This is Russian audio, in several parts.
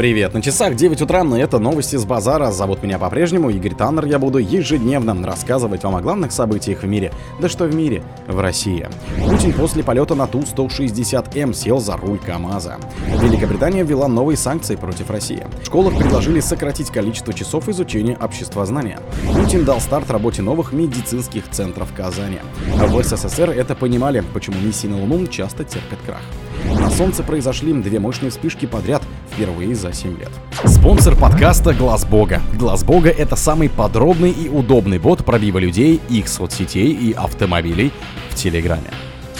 Привет, на часах 9 утра, но это новости с базара. Зовут меня по-прежнему Игорь Таннер. Я буду ежедневно рассказывать вам о главных событиях в мире. Да что в мире? В России. Путин после полета на Ту-160М сел за руль КАМАЗа. Великобритания ввела новые санкции против России. В школах предложили сократить количество часов изучения обществознания. Путин дал старт работе новых медицинских центров Казани. В СССР это понимали, почему миссии на Луну часто терпят крах. На Солнце произошли две мощные вспышки подряд впервые за 7 лет. Спонсор подкаста Глаз Бога. Глаз Бога это самый подробный и удобный бот пробива людей, их соцсетей и автомобилей в Телеграме.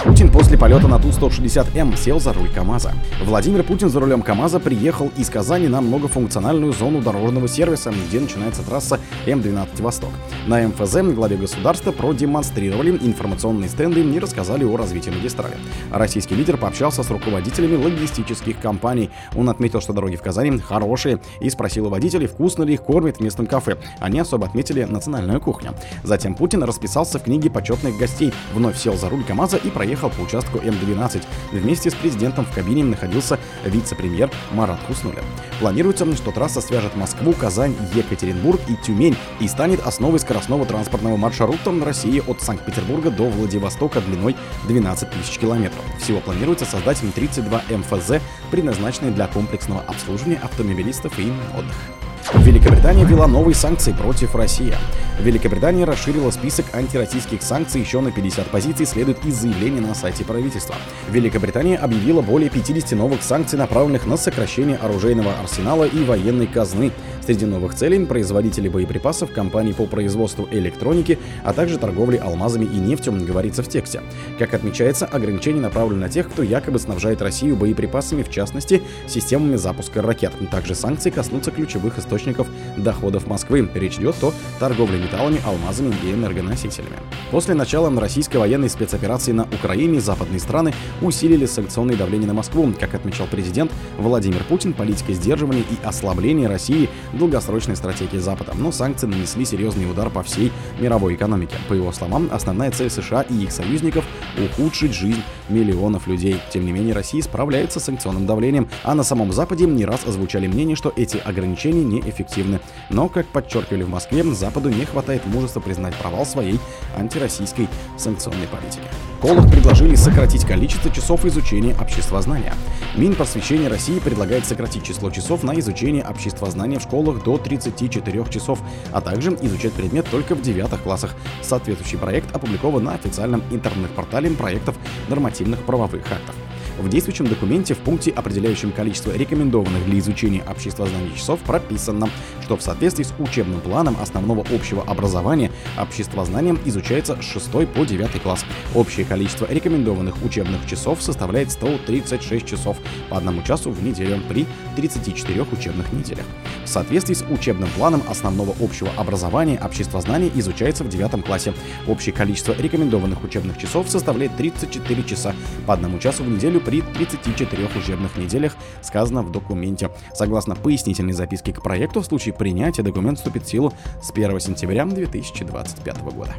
Путин после полета на Ту-160М сел за руль КАМАЗа. Владимир Путин за рулем КАМАЗа приехал из Казани на многофункциональную зону дорожного сервиса, где начинается трасса М12 «Восток». На МФЗ главе государства продемонстрировали информационные стенды и рассказали о развитии магистрали. Российский лидер пообщался с руководителями логистических компаний. Он отметил, что дороги в Казани хорошие и спросил у водителей, вкусно ли их кормят в местном кафе. Они особо отметили национальную кухню. Затем Путин расписался в книге почетных гостей, вновь сел за руль КАМАЗа и проехал проехал по участку М12. Вместе с президентом в кабине находился вице-премьер Марат Хуснуля. Планируется, что трасса свяжет Москву, Казань, Екатеринбург и Тюмень и станет основой скоростного транспортного маршрута России от Санкт-Петербурга до Владивостока длиной 12 тысяч километров. Всего планируется создать 32 МФЗ, предназначенные для комплексного обслуживания автомобилистов и отдыха. Великобритания ввела новые санкции против России. Великобритания расширила список антироссийских санкций еще на 50 позиций, следует из заявления на сайте правительства. Великобритания объявила более 50 новых санкций, направленных на сокращение оружейного арсенала и военной казны. Среди новых целей – производители боеприпасов, компании по производству электроники, а также торговли алмазами и нефтью, говорится в тексте. Как отмечается, ограничения направлены на тех, кто якобы снабжает Россию боеприпасами, в частности, системами запуска ракет. Также санкции коснутся ключевых источников доходов Москвы. Речь идет о торговле металлами, алмазами и энергоносителями. После начала российской военной спецоперации на Украине западные страны усилили санкционное давление на Москву. Как отмечал президент Владимир Путин, политика сдерживания и ослабления России долгосрочной стратегии Запада, но санкции нанесли серьезный удар по всей мировой экономике. По его словам, основная цель США и их союзников – ухудшить жизнь миллионов людей. Тем не менее, Россия справляется с санкционным давлением, а на самом Западе не раз озвучали мнение, что эти ограничения неэффективны. Но, как подчеркивали в Москве, Западу не хватает мужества признать провал своей антироссийской санкционной политики. Колах предложили сократить количество часов изучения обществознания. Минпросвещение России предлагает сократить число часов на изучение обществознания в школах до 34 часов, а также изучать предмет только в девятых классах. Соответствующий проект опубликован на официальном интернет-портале проектов нормативных правовых актов. В действующем документе в пункте, определяющем количество рекомендованных для изучения обществознания часов, прописано, что в соответствии с учебным планом основного общего образования обществознанием изучается с 6 по 9 класс. Общее количество рекомендованных учебных часов составляет 136 часов по одному часу в неделю при 34 учебных неделях. В соответствии с учебным планом основного общего образования обществознание изучается в 9 классе. Общее количество рекомендованных учебных часов составляет 34 часа по одному часу в неделю при 34 учебных неделях, сказано в документе. Согласно пояснительной записке к проекту, в случае принятия документ вступит в силу с 1 сентября 2025 года.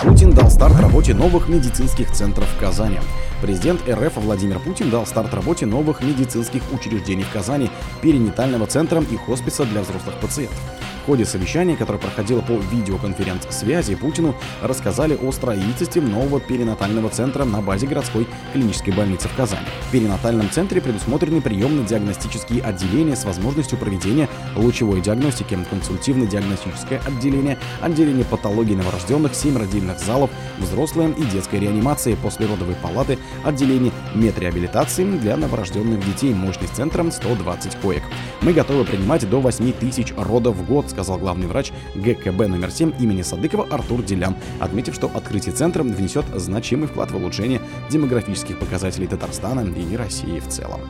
Путин дал старт работе новых медицинских центров в Казани. Президент РФ Владимир Путин дал старт работе новых медицинских учреждений в Казани, перинатального центра и хосписа для взрослых пациентов. В ходе совещания, которое проходило по видеоконференц-связи, Путину рассказали о строительстве нового перинатального центра на базе городской клинической больницы в Казани. В перинатальном центре предусмотрены приемно-диагностические отделения с возможностью проведения лучевой диагностики, консультивно-диагностическое отделение, отделение патологии новорожденных, 7 родильных залов, взрослая и детской реанимации, послеродовой палаты, отделение медреабилитации для новорожденных детей, мощность центром 120 коек. Мы готовы принимать до 8 тысяч родов в год, сказал главный врач ГКБ номер 7 имени Садыкова Артур Делян, отметив, что открытие центра внесет значимый вклад в улучшение демографических показателей Татарстана и России в целом.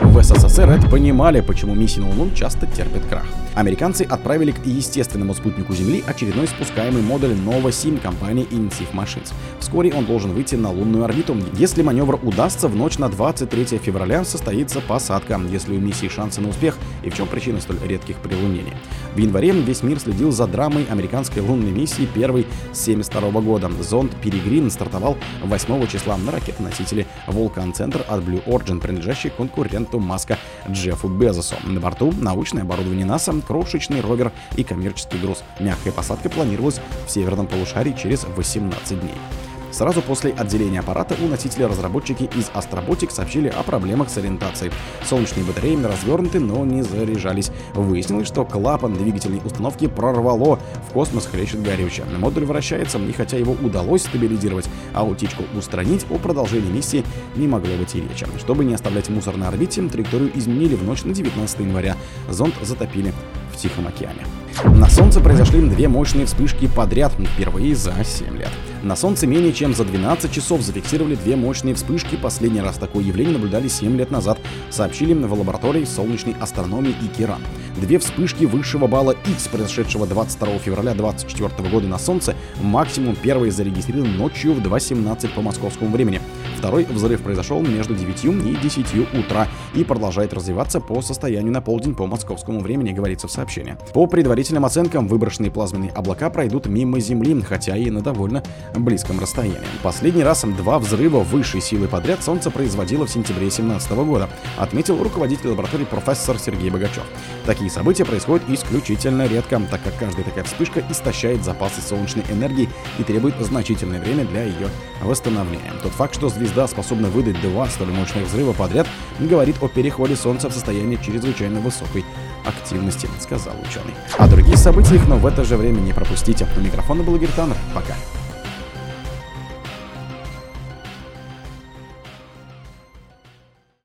В СССР это понимали, почему миссии на Луну часто терпят крах. Американцы отправили к естественному спутнику Земли очередной спускаемый модуль Nova-7 компании Intuitive Machines. Вскоре он должен выйти на лунную орбиту. Если маневр удастся, в ночь на 23 февраля состоится посадка, если у миссии шансы на успех и в чем причина столь редких прилунений. В январе весь мир следил за драмой американской лунной миссии первой с 1972 года. Зонд Перегрин стартовал 8 числа на ракетоносителе Вулкан Центр от Blue Origin, принадлежащий конкуренту Маска Джеффу Безосу. На борту научное оборудование НАСА, крошечный ровер и коммерческий груз. Мягкая посадка планировалась в северном полушарии через 18 дней. Сразу после отделения аппарата у носителя разработчики из Astrobotic сообщили о проблемах с ориентацией. Солнечные батареи развернуты, но не заряжались. Выяснилось, что клапан двигательной установки прорвало, в космос хлещет горючее. Модуль вращается, и хотя его удалось стабилизировать, а утечку устранить, о продолжении миссии не могло быть и речи. Чтобы не оставлять мусор на орбите, траекторию изменили в ночь на 19 января. Зонд затопили в Тихом океане. На Солнце произошли две мощные вспышки подряд, впервые за 7 лет. На Солнце менее чем за 12 часов зафиксировали две мощные вспышки. Последний раз такое явление наблюдали 7 лет назад, сообщили в лаборатории солнечной астрономии Икеран. Две вспышки высшего балла X, произошедшего 22 февраля 2024 года на Солнце, максимум первый зарегистрирован ночью в 2.17 по московскому времени. Второй взрыв произошел между 9 и 10 утра и продолжает развиваться по состоянию на полдень по московскому времени, говорится в сообщении. По предварительным оценкам, выброшенные плазменные облака пройдут мимо Земли, хотя и на довольно близком расстоянии. Последний раз два взрыва высшей силы подряд Солнце производило в сентябре 2017 года, отметил руководитель лаборатории профессор Сергей Богачев. Такие события происходят исключительно редко, так как каждая такая вспышка истощает запасы солнечной энергии и требует значительное время для ее восстановления. Тот факт, что звезда способна выдать два столь мощных взрыва подряд, говорит о переходе Солнца в состояние чрезвычайно высокой активности, сказал ученый. А другие события их, но в это же время не пропустите. У микрофона был Игорь. Пока.